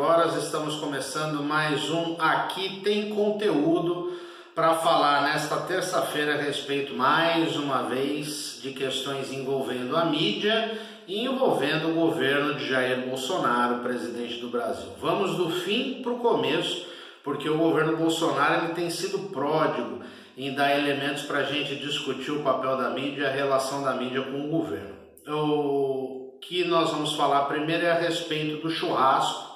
podcast Tudo 24 Horas. Estamos começando mais um Aqui Tem Conteúdo para falar nesta terça-feira a respeito, mais uma vez, de questões envolvendo a mídia e envolvendo o governo de Jair Bolsonaro, presidente do Brasil. Vamos do fim para o começo, porque o governo Bolsonaro ele tem sido pródigo em dar elementos para a gente discutir o papel da mídia e a relação da mídia com o governo. O que nós vamos falar primeiro é a respeito do churrasco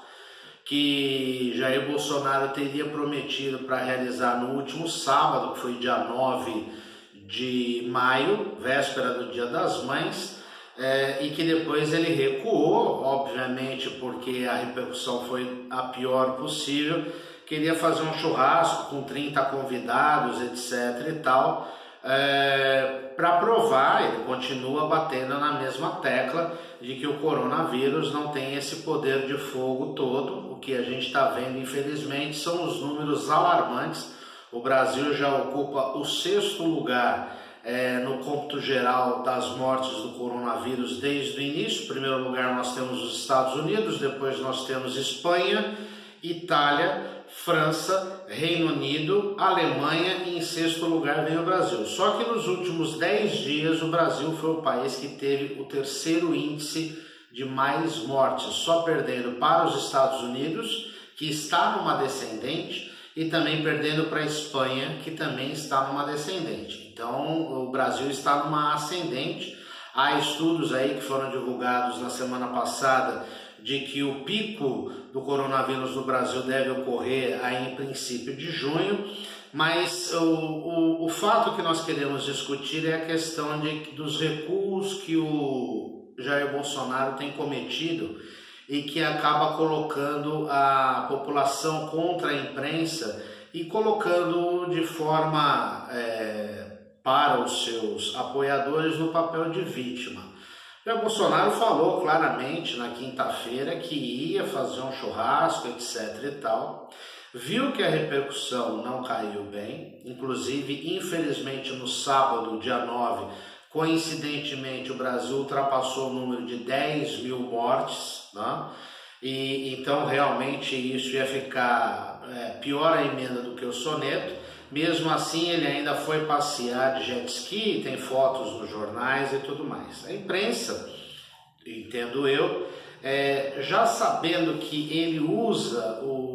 que Jair Bolsonaro teria prometido para realizar no último sábado, que foi dia 9 de maio, véspera do Dia das Mães, é, e que depois ele recuou, obviamente porque a repercussão foi a pior possível. Queria fazer um churrasco com 30 convidados, etc. e tal é, para provar, ele continua batendo na mesma tecla de que o coronavírus não tem esse poder de fogo todo. Que a gente está vendo, infelizmente, são os números alarmantes. O Brasil já ocupa o sexto lugar é, no cômputo geral das mortes do coronavírus desde o início. Em primeiro lugar, nós temos os Estados Unidos, depois nós temos Espanha, Itália França, Reino Unido, Alemanha e em sexto lugar vem o Brasil. Só que nos últimos 10 dias o Brasil foi o país que teve o terceiro índice de mais mortes, só perdendo para os Estados Unidos, que está numa descendente, e também perdendo para a Espanha, que também está numa descendente. Então o Brasil está numa ascendente. Há estudos aí que foram divulgados na semana passada de que o pico do coronavírus no Brasil deve ocorrer aí em princípio de junho, mas o, o, o fato que nós queremos discutir é a questão de, dos recuos que o Jair Bolsonaro tem cometido e que acaba colocando a população contra a imprensa e colocando de forma é, para os seus apoiadores no papel de vítima. O Bolsonaro falou claramente na quinta-feira que ia fazer um churrasco, etc e tal. Viu que a repercussão não caiu bem, inclusive, infelizmente, no sábado, dia 9, coincidentemente, o Brasil ultrapassou o número de 10 mil mortes, né? e então realmente isso ia ficar é, pior a emenda do que o soneto. Mesmo assim, ele ainda foi passear de jet ski, tem fotos nos jornais e tudo mais. A imprensa, entendo eu, é, já sabendo que ele usa o,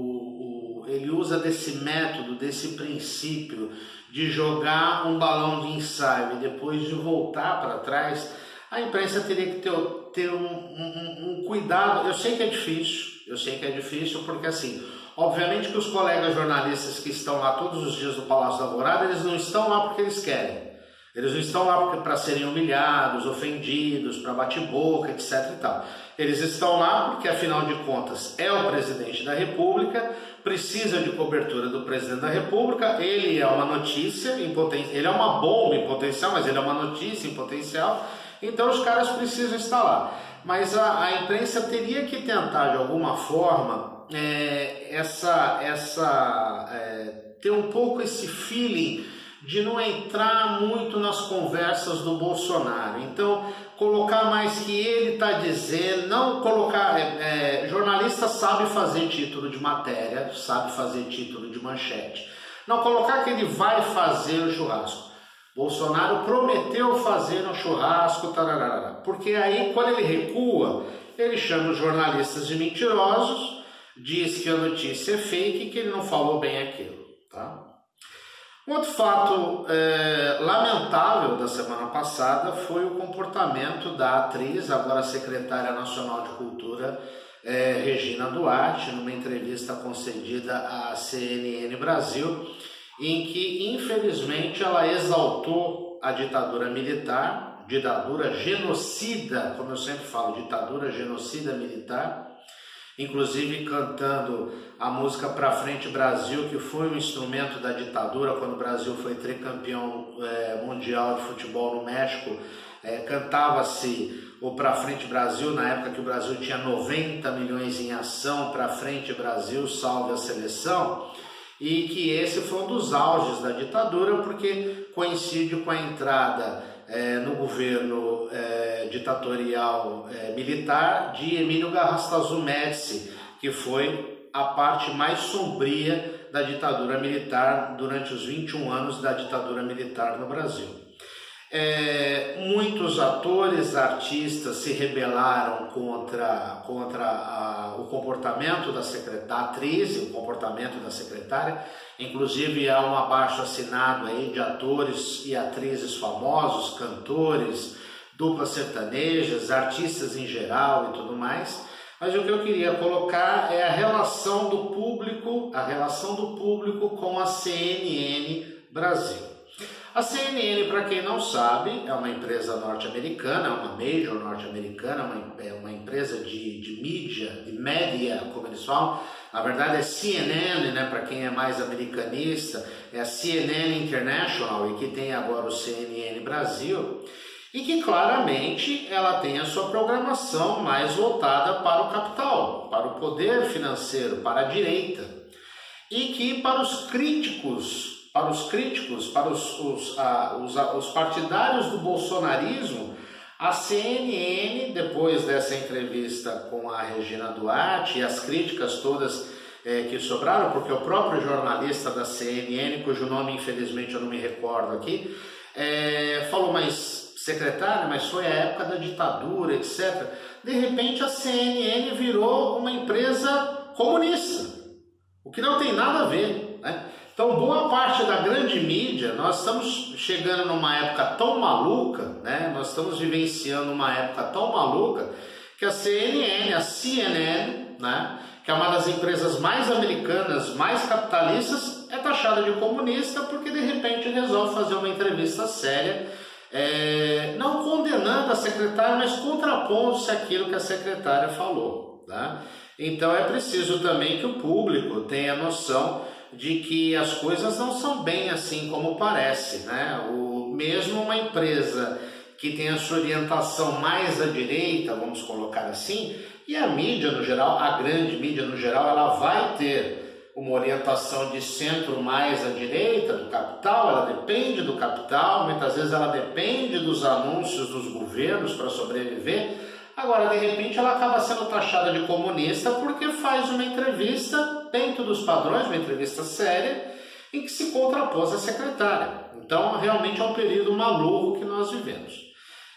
ele usa desse método, desse princípio de jogar um balão de ensaio e depois de voltar para trás, a imprensa teria que ter, ter um, um, um cuidado. Eu sei que é difícil, eu sei que é difícil porque assim Obviamente que os colegas jornalistas que estão lá todos os dias no Palácio da Alvorada, eles não estão lá porque eles querem. Eles não estão lá para serem humilhados, ofendidos, para bate-boca, etc. E tal. Eles estão lá porque, afinal de contas, é o presidente da República, precisa de cobertura do presidente da República, ele é uma notícia em ele é uma bomba em potencial, mas ele é uma notícia em potencial, então os caras precisam estar lá. Mas a, a imprensa teria que tentar, de alguma forma, é, essa, essa é, ter um pouco esse feeling de não entrar muito nas conversas do Bolsonaro. Então, colocar mais que ele está dizendo, não colocar. É, é, jornalista sabe fazer título de matéria, sabe fazer título de manchete. Não colocar que ele vai fazer o churrasco. Bolsonaro prometeu fazer um churrasco, tararara. porque aí, quando ele recua, ele chama os jornalistas de mentirosos diz que a notícia é fake e que ele não falou bem aquilo. Um outro fato é, lamentável da semana passada foi o comportamento da atriz, agora secretária nacional de Cultura, é, Regina Duarte, numa entrevista concedida à CNN Brasil, em que infelizmente ela exaltou a ditadura militar, ditadura genocida, como eu sempre falo, ditadura genocida militar, inclusive cantando a música Pra Frente Brasil, que foi um instrumento da ditadura quando o Brasil foi tricampeão é, mundial de futebol no México. É, Cantava-se o Pra Frente Brasil, na época que o Brasil tinha 90 milhões em ação, Pra Frente Brasil, salve a seleção. E que esse foi um dos auges da ditadura, porque coincide com a entrada é, no governo é, ditatorial é, militar de Emílio Garrastazu Médici, que foi a parte mais sombria da ditadura militar durante os 21 anos da ditadura militar no Brasil. É, muitos atores, artistas se rebelaram contra, contra a, o comportamento da, da atriz, o comportamento da secretária. Inclusive há um abaixo assinado aí de atores e atrizes famosos, cantores, duplas sertanejas, artistas em geral e tudo mais. Mas o que eu queria colocar é a relação do público, a relação do público com a CNN Brasil. A CNN, para quem não sabe, é uma empresa norte-americana, é uma major norte-americana, uma, é uma empresa de, de mídia, de média, como eles falam. Na verdade é CNN, né, para quem é mais americanista, é a CNN International e que tem agora o CNN Brasil. E que claramente ela tem a sua programação mais voltada para o capital, para o poder financeiro, para a direita. E que para os críticos para os críticos, para os, os, os, os partidários do bolsonarismo, a CNN, depois dessa entrevista com a Regina Duarte e as críticas todas é, que sobraram, porque o próprio jornalista da CNN, cujo nome infelizmente eu não me recordo aqui, é, falou, mas secretário, mas foi a época da ditadura, etc. De repente a CNN virou uma empresa comunista, o que não tem nada a ver. Né? Então, boa parte da grande mídia, nós estamos chegando numa época tão maluca, né? nós estamos vivenciando uma época tão maluca que a CNN, a CNN, né? que é uma das empresas mais americanas, mais capitalistas, é taxada de comunista porque de repente resolve fazer uma entrevista séria, é, não condenando a secretária, mas contrapondo-se àquilo que a secretária falou. Né? Então é preciso também que o público tenha noção de que as coisas não são bem assim como parece, né? O mesmo uma empresa que tem a sua orientação mais à direita, vamos colocar assim, e a mídia no geral, a grande mídia no geral, ela vai ter uma orientação de centro mais à direita do capital, ela depende do capital, muitas vezes ela depende dos anúncios dos governos para sobreviver. Agora, de repente, ela acaba sendo taxada de comunista porque faz uma entrevista dentro dos padrões, uma entrevista séria, em que se contrapôs a secretária. Então, realmente é um período maluco que nós vivemos.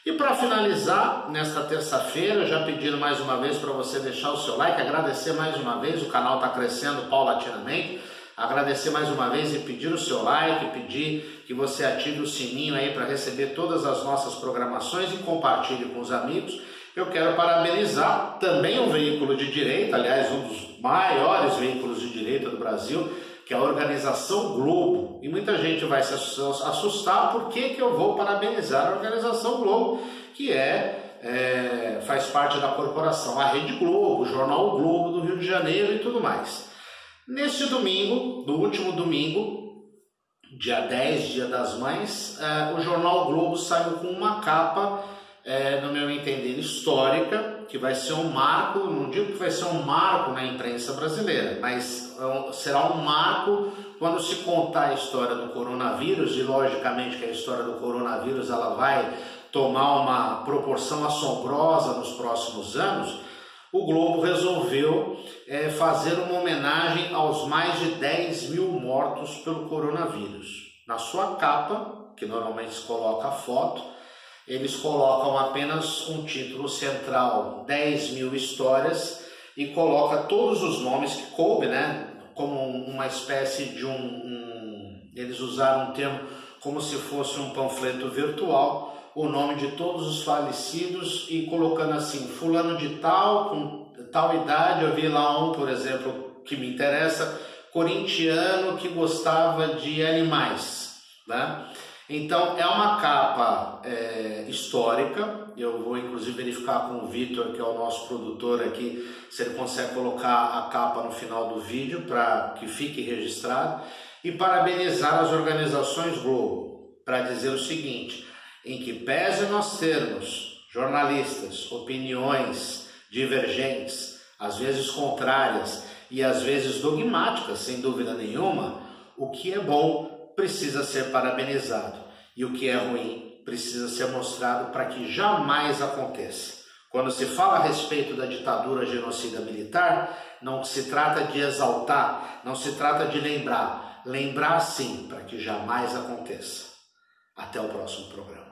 E para finalizar, nesta terça-feira, já pedindo mais uma vez para você deixar o seu like, agradecer mais uma vez, o canal está crescendo paulatinamente. Agradecer mais uma vez e pedir o seu like, pedir que você ative o sininho aí para receber todas as nossas programações e compartilhe com os amigos. Eu quero parabenizar também um veículo de direita, aliás, um dos maiores veículos de direita do Brasil, que é a Organização Globo. E muita gente vai se assustar por que, que eu vou parabenizar a Organização Globo, que é, é faz parte da corporação, a Rede Globo, o Jornal Globo do Rio de Janeiro e tudo mais. Neste domingo, do último domingo, dia 10, dia das mães, é, o Jornal Globo saiu com uma capa é, no meu entender, histórica, que vai ser um marco, não digo que vai ser um marco na imprensa brasileira, mas é será um marco quando se contar a história do coronavírus, e logicamente que a história do coronavírus ela vai tomar uma proporção assombrosa nos próximos anos, o Globo resolveu é, fazer uma homenagem aos mais de 10 mil mortos pelo coronavírus. Na sua capa, que normalmente se coloca a foto, eles colocam apenas um título central, 10 mil histórias, e coloca todos os nomes que coube, né? Como uma espécie de um, um eles usaram um termo como se fosse um panfleto virtual, o nome de todos os falecidos e colocando assim, fulano de tal, com tal idade, eu vi lá um, por exemplo, que me interessa, corintiano que gostava de animais, né? Então é uma capa é, histórica. Eu vou inclusive verificar com o Vitor, que é o nosso produtor aqui, se ele consegue colocar a capa no final do vídeo para que fique registrado. E parabenizar as organizações Globo para dizer o seguinte: em que pese nós termos jornalistas, opiniões divergentes, às vezes contrárias e às vezes dogmáticas, sem dúvida nenhuma, o que é bom precisa ser parabenizado e o que é ruim precisa ser mostrado para que jamais aconteça. Quando se fala a respeito da ditadura genocida militar, não se trata de exaltar, não se trata de lembrar. Lembrar sim, para que jamais aconteça. Até o próximo programa.